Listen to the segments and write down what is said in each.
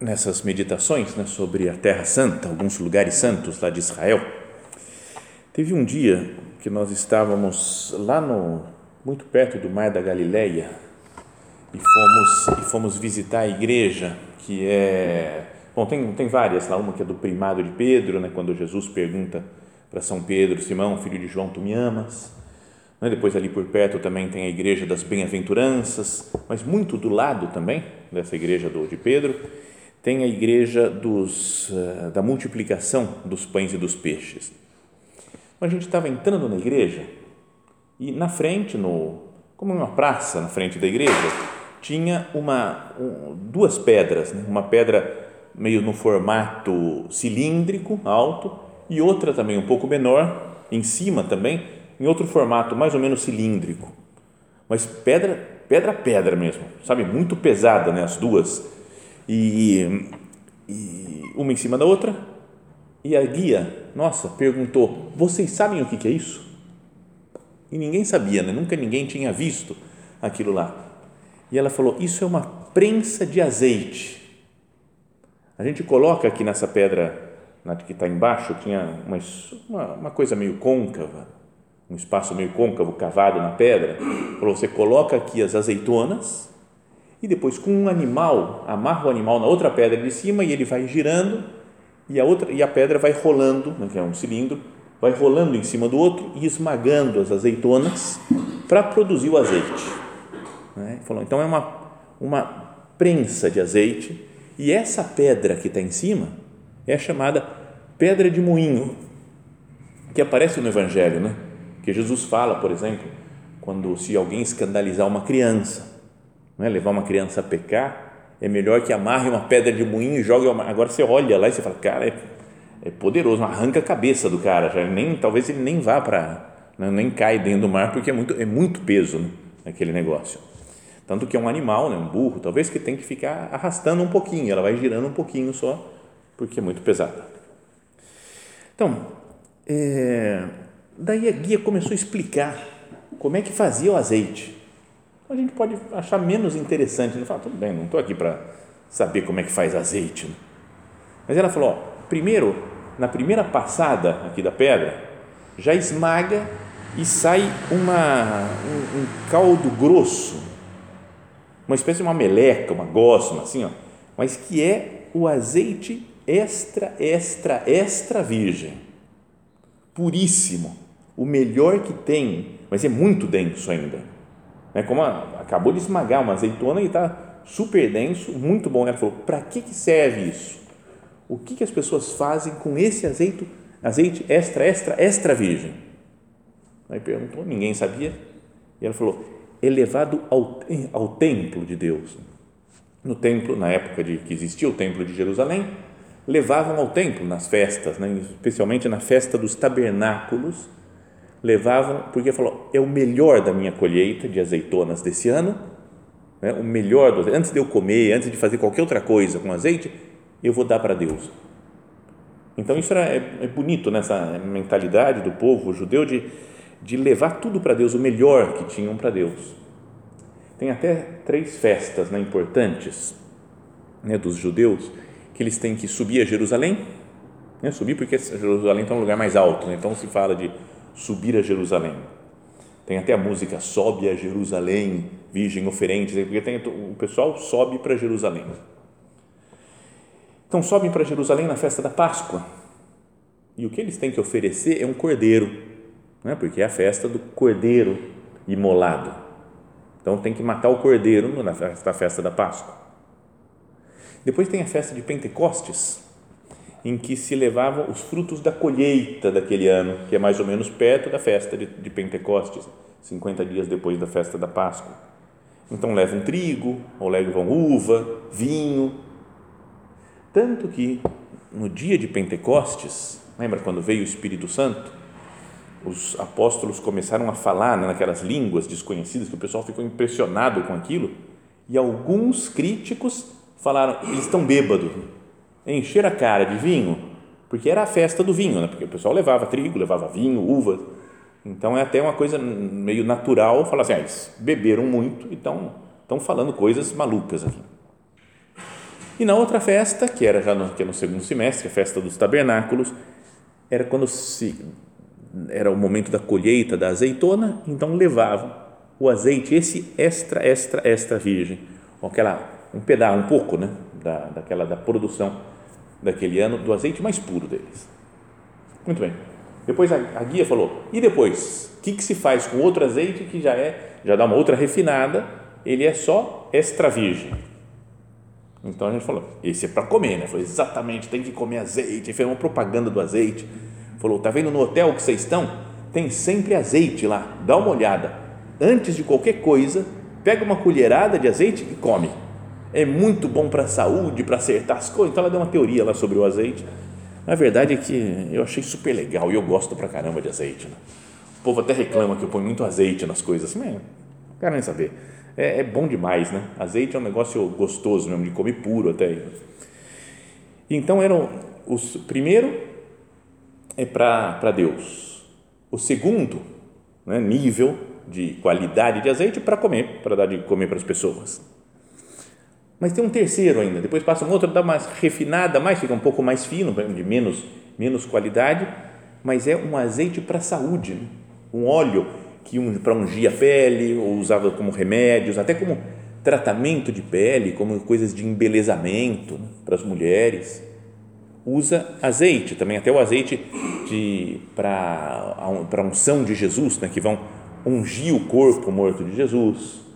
nessas meditações né, sobre a Terra Santa, alguns lugares santos lá de Israel, teve um dia que nós estávamos lá no muito perto do Mar da Galileia e fomos e fomos visitar a igreja que é bom tem tem várias lá uma que é do primado de Pedro, né, quando Jesus pergunta para São Pedro, Simão, filho de João, tu me amas? Né, depois ali por perto também tem a igreja das bem-aventuranças, mas muito do lado também dessa igreja do, de Pedro tem a igreja dos, uh, da multiplicação dos pães e dos peixes. A gente estava entrando na igreja e na frente, no, como uma praça na frente da igreja, tinha uma, um, duas pedras, né? uma pedra meio no formato cilíndrico, alto, e outra também um pouco menor, em cima também, em outro formato mais ou menos cilíndrico. Mas pedra, pedra, pedra mesmo, sabe? Muito pesada, né? As duas e, e uma em cima da outra. E a guia, nossa, perguntou: Vocês sabem o que, é isso? E ninguém sabia, né? nunca ninguém tinha visto aquilo lá. E ela falou: Isso é uma prensa de azeite. A gente coloca aqui nessa pedra que está embaixo, tinha uma, uma coisa meio côncava, um espaço meio côncavo cavado na pedra. Falou: Você coloca aqui as azeitonas e depois com um animal, amarra o animal na outra pedra de cima e ele vai girando e a outra e a pedra vai rolando, né, que é um cilindro, vai rolando em cima do outro e esmagando as azeitonas para produzir o azeite. Né? Falou, então é uma uma prensa de azeite e essa pedra que está em cima é chamada pedra de moinho, que aparece no Evangelho, né? Que Jesus fala, por exemplo, quando se alguém escandalizar uma criança, não é? levar uma criança a pecar, é melhor que amarre uma pedra de moinho e jogue. Agora você olha lá e você fala, cara, é, é poderoso, arranca a cabeça do cara, já nem, talvez ele nem vá para, né? nem cai dentro do mar, porque é muito, é muito peso né? aquele negócio. Tanto que é um animal, né? um burro, talvez que tem que ficar arrastando um pouquinho, ela vai girando um pouquinho só, porque é muito pesada. Então, é, daí a guia começou a explicar como é que fazia o azeite a gente pode achar menos interessante, não fala, tudo bem, não estou aqui para saber como é que faz azeite. Né? Mas ela falou, ó, primeiro, na primeira passada aqui da pedra, já esmaga e sai uma, um, um caldo grosso, uma espécie de uma meleca, uma gosma, assim, ó, mas que é o azeite extra, extra, extra virgem, puríssimo, o melhor que tem, mas é muito denso ainda né? Como a, acabou de esmagar uma azeitona e está super denso, muito bom. Ela falou: para que, que serve isso? O que, que as pessoas fazem com esse azeite, azeite extra, extra, extra virgem? Aí perguntou, ninguém sabia. E ela falou: elevado ao, ao templo de Deus. No templo, na época de que existia o templo de Jerusalém, levavam ao templo nas festas, né? especialmente na festa dos tabernáculos levavam, porque falou, é o melhor da minha colheita de azeitonas desse ano, né? o melhor, do, antes de eu comer, antes de fazer qualquer outra coisa com azeite, eu vou dar para Deus. Então isso era, é, é bonito nessa mentalidade do povo judeu de, de levar tudo para Deus, o melhor que tinham para Deus. Tem até três festas né, importantes né, dos judeus que eles têm que subir a Jerusalém, né, subir porque Jerusalém está um lugar mais alto, né, então se fala de subir a Jerusalém. Tem até a música Sobe a Jerusalém, Virgem oferente, porque tem, o pessoal sobe para Jerusalém. Então sobem para Jerusalém na festa da Páscoa. E o que eles têm que oferecer é um cordeiro, né? porque é a festa do cordeiro imolado. Então tem que matar o cordeiro na festa da Páscoa. Depois tem a festa de Pentecostes, em que se levavam os frutos da colheita daquele ano, que é mais ou menos perto da festa de, de Pentecostes, 50 dias depois da festa da Páscoa. Então levam trigo, ou levam uva, vinho. Tanto que no dia de Pentecostes, lembra quando veio o Espírito Santo? Os apóstolos começaram a falar né, naquelas línguas desconhecidas, que o pessoal ficou impressionado com aquilo, e alguns críticos falaram: eles estão bêbados encher a cara de vinho, porque era a festa do vinho, né? porque o pessoal levava trigo, levava vinho, uvas. Então é até uma coisa meio natural falar assim: ah, eles beberam muito e estão, falando coisas malucas aqui. E na outra festa, que era já no, que é no segundo semestre, a festa dos tabernáculos, era quando se era o momento da colheita da azeitona, então levavam o azeite, esse extra, extra, extra virgem, aquela um pedaço, um pouco, né, da, daquela da produção daquele ano do azeite mais puro deles. Muito bem. Depois a, a guia falou: e depois? O que, que se faz com outro azeite que já é, já dá uma outra refinada? Ele é só extra virgem. Então a gente falou: esse é para comer, né? Falou exatamente, tem que comer azeite. Fez uma propaganda do azeite. Falou: tá vendo no hotel que vocês estão? Tem sempre azeite lá. Dá uma olhada. Antes de qualquer coisa, pega uma colherada de azeite e come é muito bom para a saúde, para acertar as coisas. Então ela deu uma teoria lá sobre o azeite. A verdade é que eu achei super legal e eu gosto pra caramba de azeite. Né? O povo até reclama que eu ponho muito azeite nas coisas. Não quero nem saber. É, é, bom demais, né? Azeite é um negócio gostoso mesmo, de comer puro até. Então, eram os primeiro é para Deus. O segundo né, nível de qualidade de azeite para comer, para dar de comer para as pessoas. Mas tem um terceiro ainda, depois passa um outro, dá uma refinada mais, fica um pouco mais fino, de menos, menos qualidade, mas é um azeite para a saúde, né? um óleo que um, para ungir a pele, ou usava como remédios, até como tratamento de pele, como coisas de embelezamento né? para as mulheres. Usa azeite, também até o azeite para, para a unção de Jesus, né? que vão ungir o corpo morto de Jesus.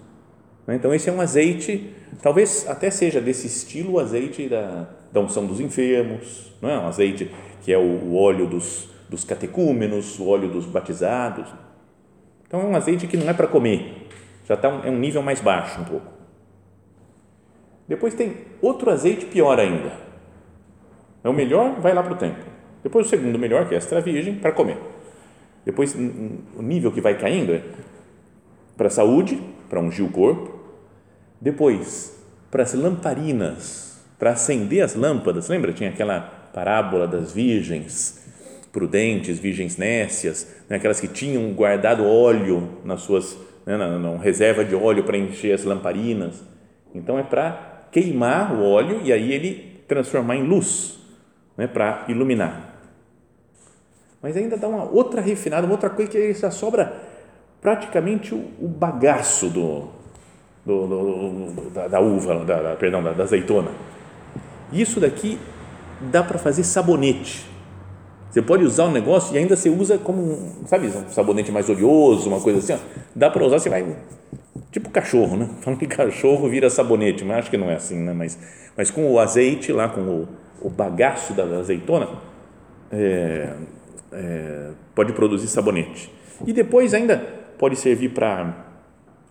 Então, esse é um azeite Talvez até seja desse estilo o azeite da, da unção dos enfermos, não é? Um azeite que é o, o óleo dos, dos catecúmenos, o óleo dos batizados. Então é um azeite que não é para comer, já está um, é um nível mais baixo um pouco. Depois tem outro azeite pior ainda. É o melhor, vai lá para o templo. Depois o segundo melhor, que é extra virgem, para comer. Depois o nível que vai caindo é para a saúde, para ungir o corpo, depois, para as lamparinas, para acender as lâmpadas, lembra? Tinha aquela parábola das virgens prudentes, virgens nécias, né? aquelas que tinham guardado óleo nas suas, né? na, na, reserva de óleo para encher as lamparinas. Então é para queimar o óleo e aí ele transformar em luz, né? para iluminar. Mas ainda dá uma outra refinada, uma outra coisa que já sobra praticamente o, o bagaço do, do, do, da, da, uva, da, da perdão, da, da azeitona. Isso daqui dá para fazer sabonete. Você pode usar o um negócio e ainda você usa como, sabe, um sabonete mais oleoso, uma coisa assim. Ó. Dá para usar, você vai. Tipo cachorro, né? Falam que cachorro vira sabonete, mas acho que não é assim, né? Mas, mas com o azeite lá, com o, o bagaço da azeitona, é, é, pode produzir sabonete. E depois ainda pode servir para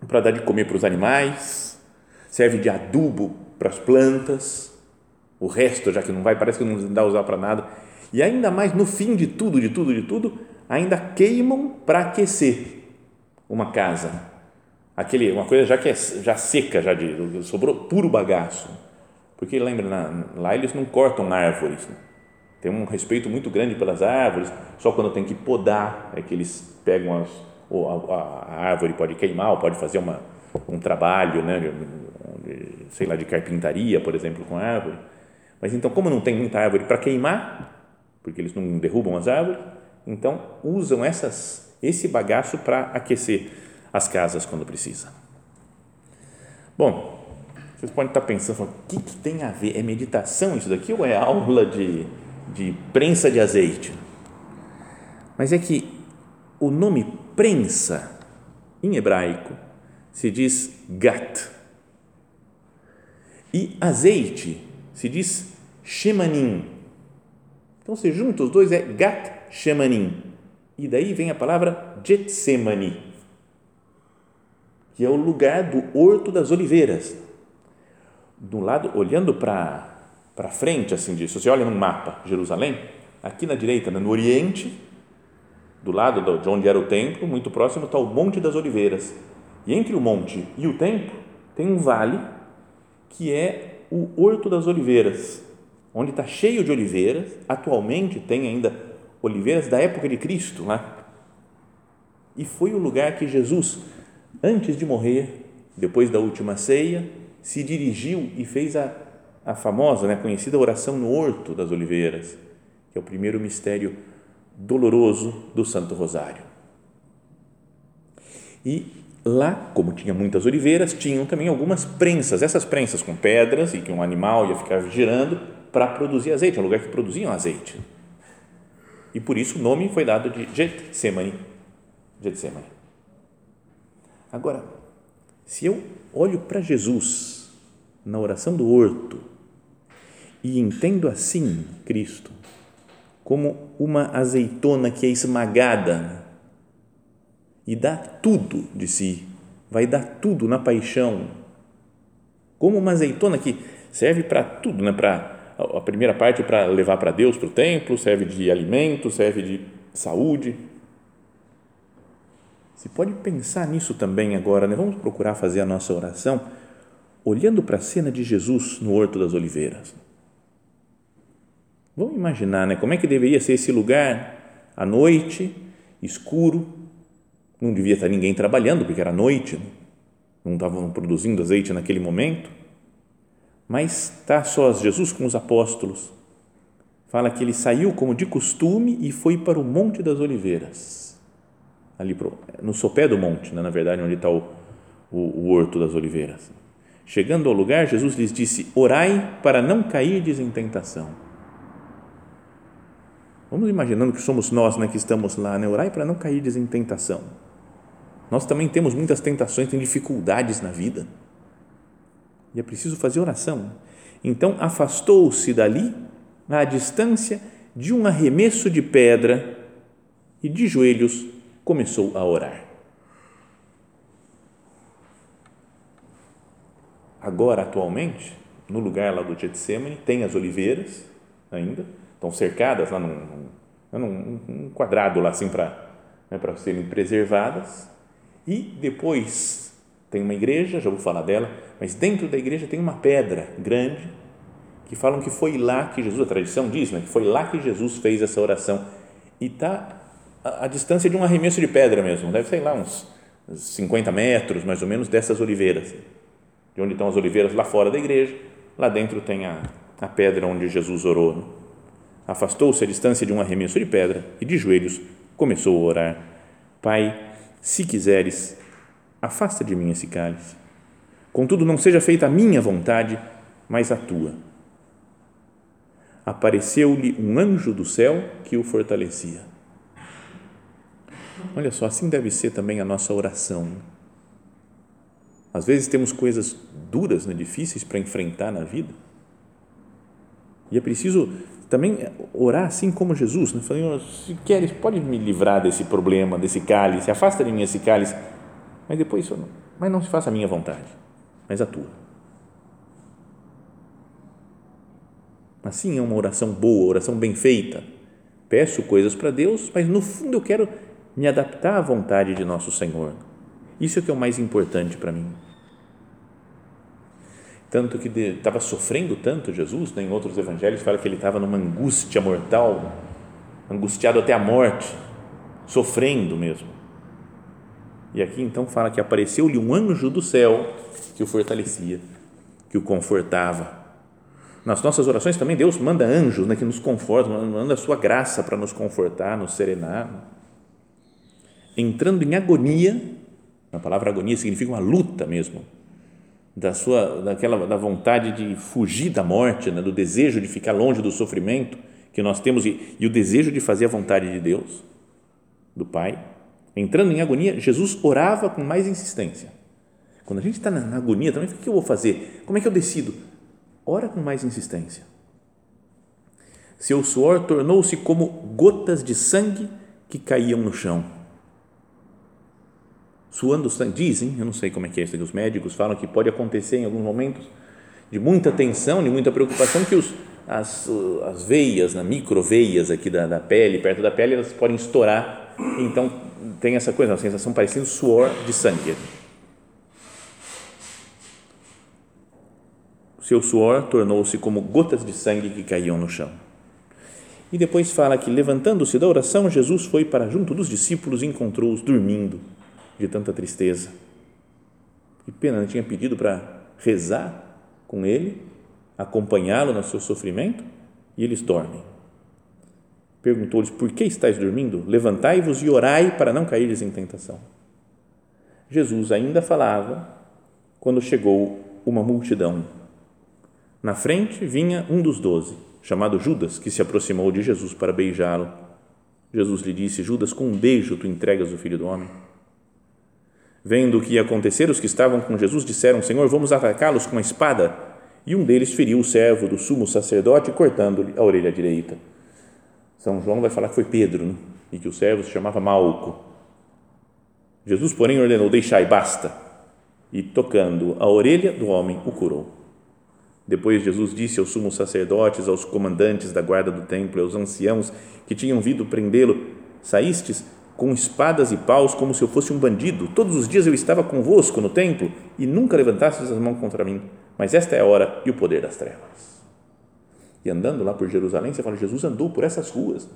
para dar de comer para os animais, serve de adubo para as plantas, o resto, já que não vai, parece que não dá usar para nada. E ainda mais, no fim de tudo, de tudo, de tudo, ainda queimam para aquecer uma casa. Aquele, uma coisa já que é já seca, já de, sobrou puro bagaço. Porque lembra, na, lá eles não cortam árvores. Né? Tem um respeito muito grande pelas árvores, só quando tem que podar é que eles pegam as ou a, a, árvore pode queimar, ou pode fazer uma, um trabalho, né, de, sei lá, de carpintaria, por exemplo, com a árvore. Mas então, como não tem muita árvore para queimar, porque eles não derrubam as árvores, então usam essas, esse bagaço para aquecer as casas quando precisa. Bom, vocês podem estar pensando, o que, que tem a ver? É meditação isso daqui ou é aula de, de prensa de azeite? Mas é que o nome prensa, em hebraico, se diz gat. E azeite se diz shemanim. Então, se junta os dois, é gat shemanim. E daí vem a palavra Getsemani, que é o lugar do Horto das Oliveiras. Do lado, olhando para frente, assim disso, você olha no mapa Jerusalém, aqui na direita, no Oriente, do lado de onde era o templo, muito próximo, está o Monte das Oliveiras. E entre o monte e o templo tem um vale que é o Horto das Oliveiras, onde está cheio de oliveiras. Atualmente tem ainda oliveiras da época de Cristo lá. E foi o lugar que Jesus, antes de morrer, depois da última ceia, se dirigiu e fez a, a famosa, né, conhecida oração no Horto das Oliveiras, que é o primeiro mistério doloroso do Santo Rosário. E lá, como tinha muitas oliveiras, tinham também algumas prensas, essas prensas com pedras e que um animal ia ficar girando para produzir azeite, é um lugar que produziam azeite. E por isso o nome foi dado de Getsemane. Getsemane. Agora, se eu olho para Jesus na oração do horto e entendo assim Cristo, como uma azeitona que é esmagada e dá tudo de si, vai dar tudo na paixão, como uma azeitona que serve para tudo, né? para a primeira parte para levar para Deus, para o templo, serve de alimento, serve de saúde. Você pode pensar nisso também agora, né? Vamos procurar fazer a nossa oração olhando para a cena de Jesus no Horto das Oliveiras. Vamos imaginar, né? Como é que deveria ser esse lugar à noite, escuro, não devia estar ninguém trabalhando porque era noite, né? não estavam produzindo azeite naquele momento, mas está só Jesus com os apóstolos. Fala que ele saiu como de costume e foi para o Monte das Oliveiras, ali pro, no sopé do monte, né? na verdade, onde está o, o, o horto das oliveiras. Chegando ao lugar, Jesus lhes disse: Orai para não cair em tentação. Vamos imaginando que somos nós né, que estamos lá, né? orai para não cair em tentação. Nós também temos muitas tentações, tem dificuldades na vida. E é preciso fazer oração. Então afastou-se dali, à distância de um arremesso de pedra, e de joelhos começou a orar. Agora, atualmente, no lugar lá do Getsemane, tem as oliveiras ainda, estão cercadas lá num, num, num quadrado lá assim para né, para serem preservadas. E depois tem uma igreja, já vou falar dela, mas dentro da igreja tem uma pedra grande que falam que foi lá que Jesus, a tradição diz, né, que foi lá que Jesus fez essa oração. E está a, a, distância de um arremesso de pedra mesmo, deve ser lá uns 50 metros mais ou menos dessas oliveiras, de onde estão as oliveiras lá fora da igreja, lá dentro tem a, a pedra onde Jesus orou. Afastou-se a distância de um arremesso de pedra e de joelhos começou a orar: Pai, se quiseres, afasta de mim esse cálice. Contudo, não seja feita a minha vontade, mas a tua. Apareceu-lhe um anjo do céu que o fortalecia. Olha só, assim deve ser também a nossa oração. Às vezes temos coisas duras, né, difíceis para enfrentar na vida. E é preciso também orar assim como Jesus, né? Falando, se queres, pode me livrar desse problema, desse cálice, afasta de mim esse cálice, mas depois, mas não se faça a minha vontade, mas a tua. Assim é uma oração boa, oração bem feita. Peço coisas para Deus, mas no fundo eu quero me adaptar à vontade de nosso Senhor. Isso é o que é o mais importante para mim tanto que estava sofrendo tanto Jesus, né? em outros evangelhos fala que ele estava numa angústia mortal, angustiado até a morte, sofrendo mesmo. E aqui então fala que apareceu-lhe um anjo do céu que o fortalecia, que o confortava. Nas nossas orações também Deus manda anjos né, que nos confortam, manda a sua graça para nos confortar, nos serenar. Entrando em agonia, a palavra agonia significa uma luta mesmo, da sua daquela da vontade de fugir da morte, né? do desejo de ficar longe do sofrimento que nós temos e, e o desejo de fazer a vontade de Deus. do Pai, entrando em agonia, Jesus orava com mais insistência. Quando a gente está na agonia também, o que eu vou fazer? Como é que eu decido? Ora com mais insistência. Seu suor tornou-se como gotas de sangue que caíam no chão. Suando sangue, dizem, eu não sei como é que é isso, os médicos falam que pode acontecer em alguns momentos de muita tensão, de muita preocupação, que os, as, as veias, na microveias aqui da, da pele, perto da pele, elas podem estourar. Então, tem essa coisa, uma sensação parecendo suor de sangue. Seu suor tornou-se como gotas de sangue que caíam no chão. E depois fala que, levantando-se da oração, Jesus foi para junto dos discípulos e encontrou-os dormindo de tanta tristeza. Que pena, não tinha pedido para rezar com ele acompanhá-lo no seu sofrimento e eles dormem. Perguntou-lhes: Por que estáis dormindo? Levantai-vos e orai para não cairdes em tentação. Jesus ainda falava quando chegou uma multidão. Na frente vinha um dos doze, chamado Judas, que se aproximou de Jesus para beijá-lo. Jesus lhe disse: Judas, com um beijo tu entregas o filho do homem. Vendo o que ia acontecer, os que estavam com Jesus disseram: Senhor, vamos atacá-los com a espada e um deles feriu o servo do sumo sacerdote, cortando-lhe a orelha direita. São João vai falar que foi Pedro, né? e que o servo se chamava Malco. Jesus, porém, ordenou: Deixai, basta. E tocando a orelha do homem, o curou. Depois Jesus disse aos sumos sacerdotes, aos comandantes da guarda do templo aos anciãos que tinham vindo prendê-lo: Saístes com espadas e paus como se eu fosse um bandido. Todos os dias eu estava convosco no templo e nunca levantastes as mãos contra mim. Mas esta é a hora e o poder das trevas. E andando lá por Jerusalém, você fala, Jesus andou por essas ruas,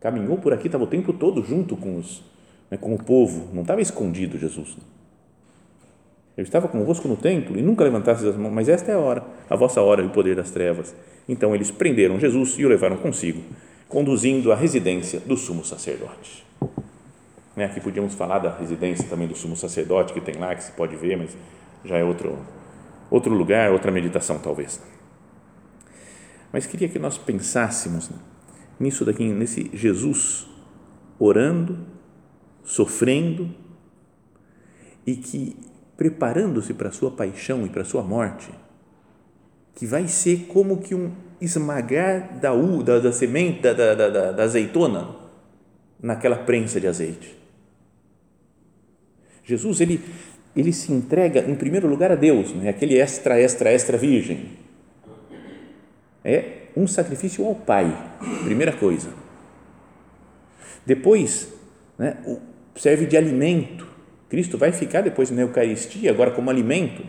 caminhou por aqui, estava o tempo todo junto com, os, né, com o povo, não estava escondido Jesus. Eu estava convosco no templo e nunca levantasse as mãos, mas esta é a hora, a vossa hora e o poder das trevas. Então eles prenderam Jesus e o levaram consigo, conduzindo à residência do sumo sacerdote. Né, aqui podíamos falar da residência também do sumo sacerdote que tem lá, que se pode ver, mas já é outro, outro lugar, outra meditação talvez. Mas queria que nós pensássemos nisso daqui, nesse Jesus orando, sofrendo e que preparando-se para a sua paixão e para a sua morte, que vai ser como que um esmagar da, u, da, da semente, da, da, da, da azeitona naquela prensa de azeite. Jesus, ele ele se entrega em primeiro lugar a Deus, né? aquele extra, extra, extra virgem. É um sacrifício ao Pai, primeira coisa. Depois, né, serve de alimento. Cristo vai ficar depois na Eucaristia, agora como alimento,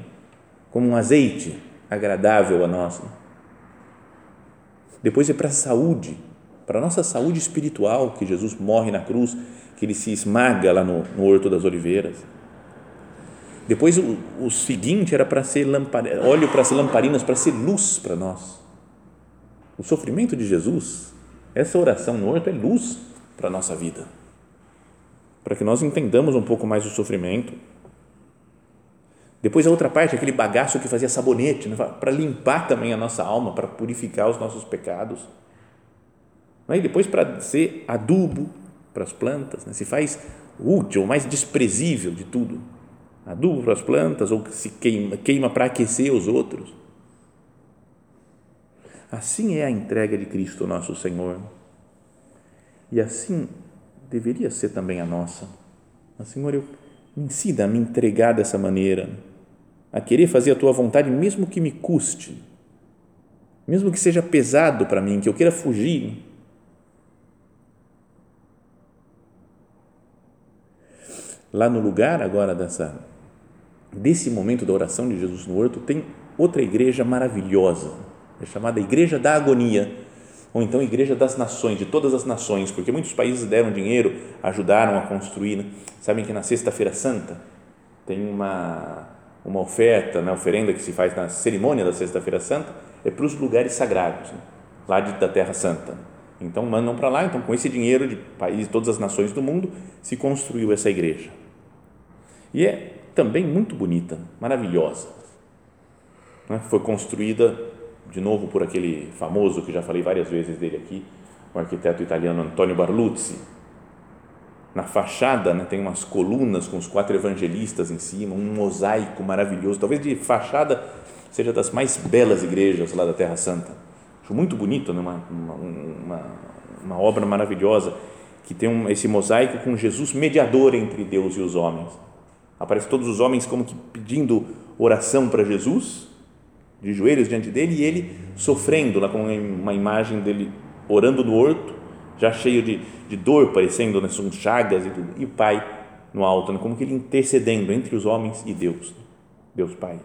como um azeite agradável a nós. Depois é para a saúde, para a nossa saúde espiritual, que Jesus morre na cruz, que ele se esmaga lá no, no Horto das Oliveiras depois o, o seguinte era para ser lamparina, óleo para ser lamparinas, para ser luz para nós. O sofrimento de Jesus, essa oração no horto é luz para a nossa vida. Para que nós entendamos um pouco mais o sofrimento. Depois a outra parte, aquele bagaço que fazia sabonete, né? para limpar também a nossa alma, para purificar os nossos pecados. E depois para ser adubo para as plantas, né? se faz útil, mais desprezível de tudo adubo para as plantas ou se queima, queima para aquecer os outros. Assim é a entrega de Cristo, nosso Senhor. E assim deveria ser também a nossa. Mas, Senhor, eu me ensina a me entregar dessa maneira, a querer fazer a tua vontade, mesmo que me custe, mesmo que seja pesado para mim, que eu queira fugir. Lá no lugar agora dessa desse momento da oração de Jesus no horto, tem outra igreja maravilhosa, é chamada Igreja da Agonia, ou então Igreja das Nações, de todas as nações, porque muitos países deram dinheiro, ajudaram a construir. Né? Sabem que na Sexta-feira Santa tem uma, uma oferta, uma oferenda que se faz na cerimônia da Sexta-feira Santa, é para os lugares sagrados, né? lá de, da Terra Santa. Então mandam para lá, então com esse dinheiro de países, todas as nações do mundo, se construiu essa igreja. E é também muito bonita, maravilhosa. Né? Foi construída, de novo, por aquele famoso que já falei várias vezes dele aqui, o arquiteto italiano Antonio Barluzzi. na fachada né, tem umas colunas com os quatro evangelistas em cima, um mosaico maravilhoso, talvez de fachada seja das mais belas igrejas lá da Terra Santa. Acho muito bonito, né, uma, uma, uma obra maravilhosa que tem um, esse mosaico com Jesus mediador entre Deus e os homens. Aparece todos os homens como que pedindo oração para Jesus, de joelhos diante dele, e ele sofrendo, lá com uma imagem dele orando no horto, já cheio de, de dor, parecendo né, são chagas e tudo, e o Pai no alto, né, como que ele intercedendo entre os homens e Deus, Deus Pai.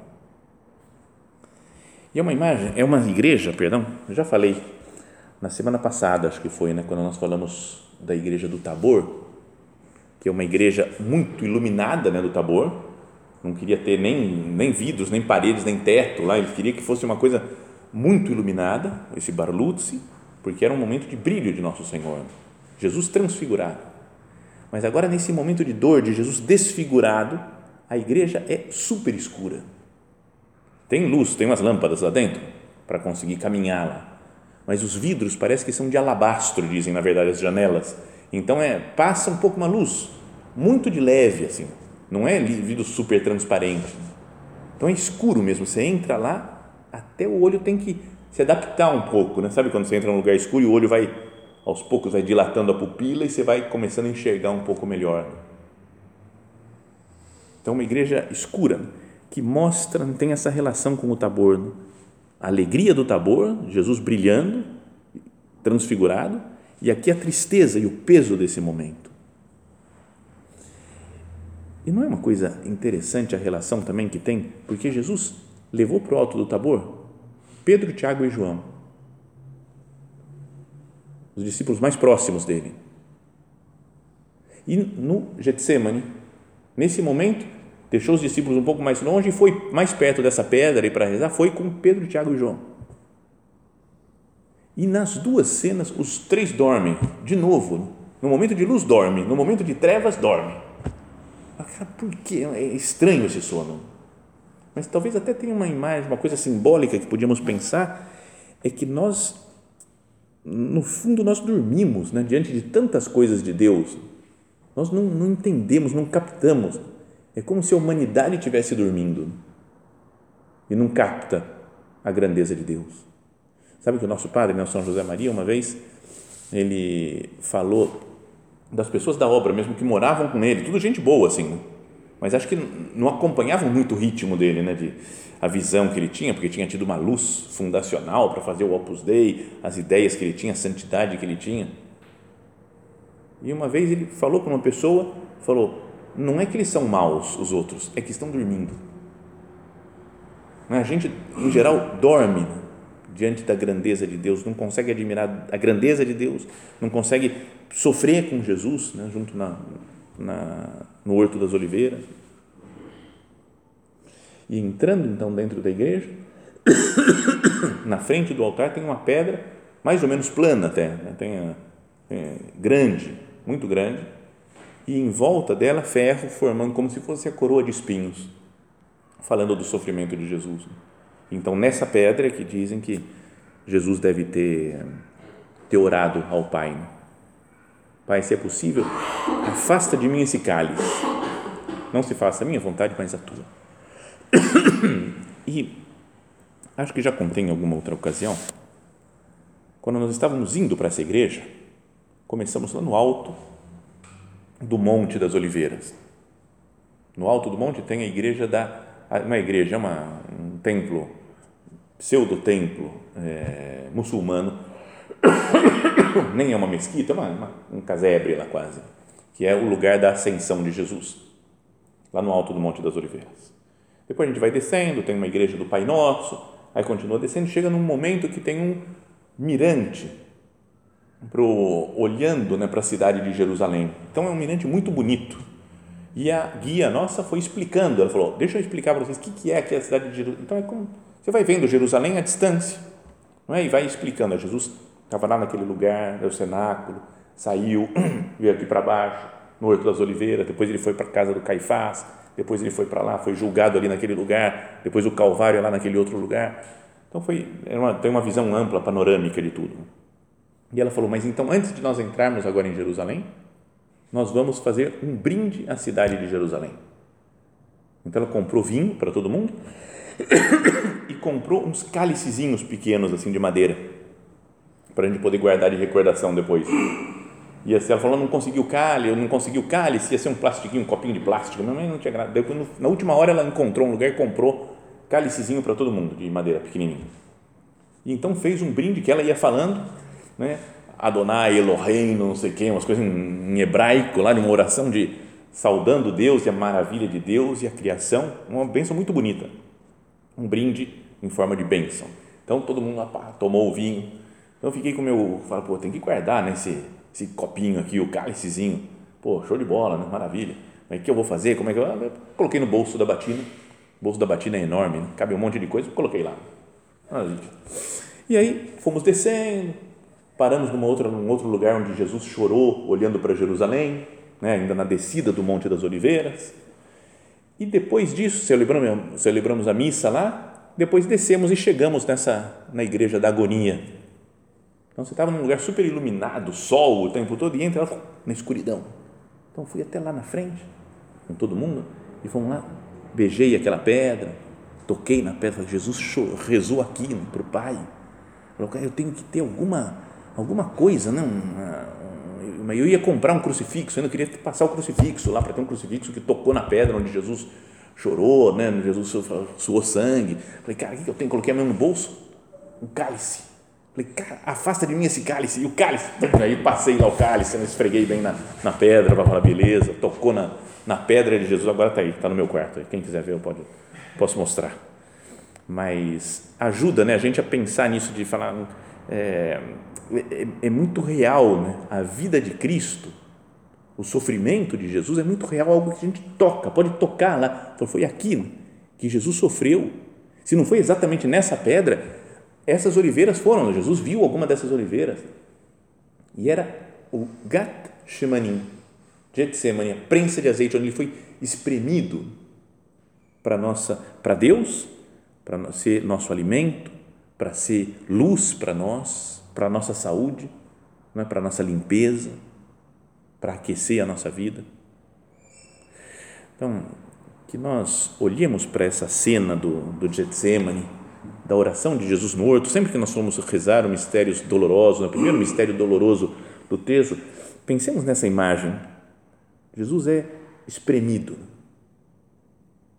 E é uma imagem, é uma igreja, perdão, já falei na semana passada, acho que foi, né, quando nós falamos da igreja do Tabor, que é uma igreja muito iluminada, né, do Tabor, não queria ter nem, nem vidros, nem paredes, nem teto lá, ele queria que fosse uma coisa muito iluminada, esse Barluzzi, porque era um momento de brilho de nosso Senhor, Jesus transfigurado. Mas agora, nesse momento de dor, de Jesus desfigurado, a igreja é super escura. Tem luz, tem umas lâmpadas lá dentro para conseguir caminhar lá mas os vidros parece que são de alabastro, dizem na verdade as janelas. Então é passa um pouco uma luz, muito de leve assim. Não é vidro super transparente. Então é escuro mesmo. Você entra lá, até o olho tem que se adaptar um pouco, né? Sabe quando você entra num lugar escuro e o olho vai aos poucos vai dilatando a pupila e você vai começando a enxergar um pouco melhor. Então uma igreja escura que mostra, tem essa relação com o Tabor. Né? a alegria do Tabor, Jesus brilhando, transfigurado, e aqui a tristeza e o peso desse momento. E não é uma coisa interessante a relação também que tem? Porque Jesus levou para o alto do Tabor Pedro, Tiago e João, os discípulos mais próximos dele. E no Getsemane, nesse momento, deixou os discípulos um pouco mais longe e foi mais perto dessa pedra e para rezar, foi com Pedro, Tiago e João. E nas duas cenas, os três dormem, de novo. No momento de luz, dorme. No momento de trevas, dorme. Por quê? É estranho esse sono. Mas talvez até tenha uma imagem, uma coisa simbólica que podíamos pensar, é que nós, no fundo, nós dormimos né, diante de tantas coisas de Deus. Nós não, não entendemos, não captamos é como se a humanidade estivesse dormindo e não capta a grandeza de Deus. Sabe que o nosso padre, Nelson né, José Maria, uma vez, ele falou das pessoas da obra mesmo que moravam com ele, tudo gente boa assim, mas acho que não acompanhavam muito o ritmo dele, né, de a visão que ele tinha, porque tinha tido uma luz fundacional para fazer o Opus Dei, as ideias que ele tinha, a santidade que ele tinha. E uma vez ele falou para uma pessoa, falou: não é que eles são maus, os outros, é que estão dormindo. A gente, em geral, dorme diante da grandeza de Deus, não consegue admirar a grandeza de Deus, não consegue sofrer com Jesus, né, junto na, na, no Horto das Oliveiras. E entrando então dentro da igreja, na frente do altar tem uma pedra, mais ou menos plana até, né, tem, é, grande, muito grande, e em volta dela ferro formando como se fosse a coroa de espinhos, falando do sofrimento de Jesus. Então, nessa pedra que dizem que Jesus deve ter, ter orado ao Pai. Pai, se é possível, afasta de mim esse cálice. Não se faça a minha vontade, mas a tua. E acho que já contei em alguma outra ocasião, quando nós estávamos indo para essa igreja, começamos lá no alto, do Monte das Oliveiras. No alto do monte tem a igreja da uma igreja, uma, um templo, pseudo-templo é, muçulmano, nem é uma mesquita, é uma, uma, um casebre lá quase, que é o lugar da ascensão de Jesus, lá no alto do Monte das Oliveiras. Depois a gente vai descendo, tem uma igreja do Pai Nosso, aí continua descendo, chega num momento que tem um mirante pro, olhando né, para a cidade de Jerusalém. Então é um mirante muito bonito. E a guia nossa foi explicando, ela falou: Deixa eu explicar para vocês o que, que é aqui a cidade de Jerusalém. Então é como você vai vendo Jerusalém à distância, não é? E vai explicando. Jesus estava lá naquele lugar, no cenáculo, saiu, veio aqui para baixo, no Horto das Oliveiras, depois ele foi para a casa do Caifás, depois ele foi para lá, foi julgado ali naquele lugar, depois o Calvário lá naquele outro lugar. Então foi, uma, tem uma visão ampla, panorâmica de tudo. E ela falou: Mas então, antes de nós entrarmos agora em Jerusalém, nós vamos fazer um brinde à cidade de Jerusalém. Então ela comprou vinho para todo mundo e comprou uns cálicezinhos pequenos assim de madeira para a gente poder guardar de recordação depois. E assim, ela falou, não conseguiu cálice, não conseguiu cálice, ia ser um plastiquinho, um copinho de plástico, mas não tinha na última hora ela encontrou um lugar e comprou cálicezinho para todo mundo, de madeira pequenininho. E então fez um brinde que ela ia falando, né? Adonai, Elohim, não sei quem, umas coisas em hebraico, lá de uma oração de saudando Deus e a maravilha de Deus e a criação, uma bênção muito bonita. Um brinde em forma de bênção. Então todo mundo lá, tomou o vinho. Então eu fiquei com o meu, falo, pô, tem que guardar né, esse copinho aqui, o cálicezinho. Pô, show de bola, né? Maravilha. Mas o que eu vou fazer? Como é que eu, eu coloquei no bolso da batina. O bolso da batina é enorme, né? cabe um monte de coisa, coloquei lá. E aí fomos descendo, paramos numa outra, num outro lugar onde Jesus chorou, olhando para Jerusalém, né? ainda na descida do Monte das Oliveiras. E depois disso, celebramos, celebramos a missa lá, depois descemos e chegamos nessa, na igreja da agonia, então você estava num lugar super iluminado, sol o tempo todo, e entra na escuridão. Então fui até lá na frente, com todo mundo, e fomos lá, beijei aquela pedra, toquei na pedra, Jesus rezou aqui para o Pai. Eu tenho que ter alguma, alguma coisa? Né, eu ia comprar um crucifixo, eu não queria passar o crucifixo lá para ter um crucifixo que tocou na pedra onde Jesus chorou, né? Jesus suou sangue. Falei, cara, o que eu tenho? Coloquei a mão no bolso, um cálice Falei, cara, afasta de mim esse cálice. E o cálice, aí passei lá o cálice, né, esfreguei bem na, na pedra para falar, beleza, tocou na, na pedra de Jesus, agora está aí, está no meu quarto. Quem quiser ver, eu pode, posso mostrar. Mas ajuda né, a gente a pensar nisso, de falar, é, é, é muito real né, a vida de Cristo, o sofrimento de Jesus é muito real, algo que a gente toca, pode tocar lá. Foi aquilo que Jesus sofreu. Se não foi exatamente nessa pedra, essas oliveiras foram, Jesus viu alguma dessas oliveiras e era o Gat Shemanim, Getsemane, a prensa de azeite, onde ele foi espremido para nossa, para Deus, para ser nosso alimento, para ser luz para nós, para a nossa saúde, não é? para a nossa limpeza, para aquecer a nossa vida. Então, que nós olhemos para essa cena do, do Getsemane, da oração de Jesus no horto, sempre que nós formos rezar o mistério doloroso, o primeiro mistério doloroso do texto, pensemos nessa imagem. Jesus é espremido.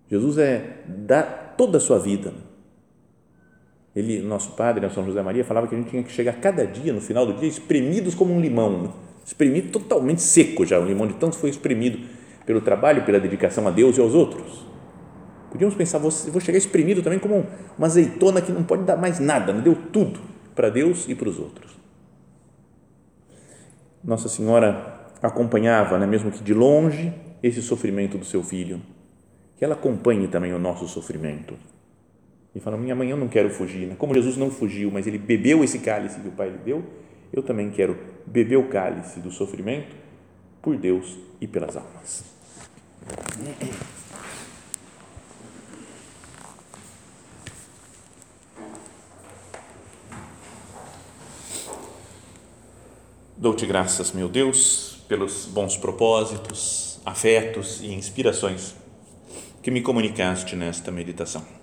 Jesus é dá toda a sua vida. Ele, nosso padre, São José Maria, falava que a gente tinha que chegar cada dia, no final do dia, espremidos como um limão, espremido totalmente seco já, o limão de tanto foi espremido pelo trabalho, pela dedicação a Deus e aos outros. Podíamos pensar, vou, vou chegar espremido também como uma azeitona que não pode dar mais nada, não deu tudo para Deus e para os outros. Nossa Senhora acompanhava, né, mesmo que de longe, esse sofrimento do seu filho. Que ela acompanhe também o nosso sofrimento. E fala, minha mãe, eu não quero fugir. Né? Como Jesus não fugiu, mas ele bebeu esse cálice que o Pai lhe deu, eu também quero beber o cálice do sofrimento por Deus e pelas almas. Dou-te graças, meu Deus, pelos bons propósitos, afetos e inspirações que me comunicaste nesta meditação.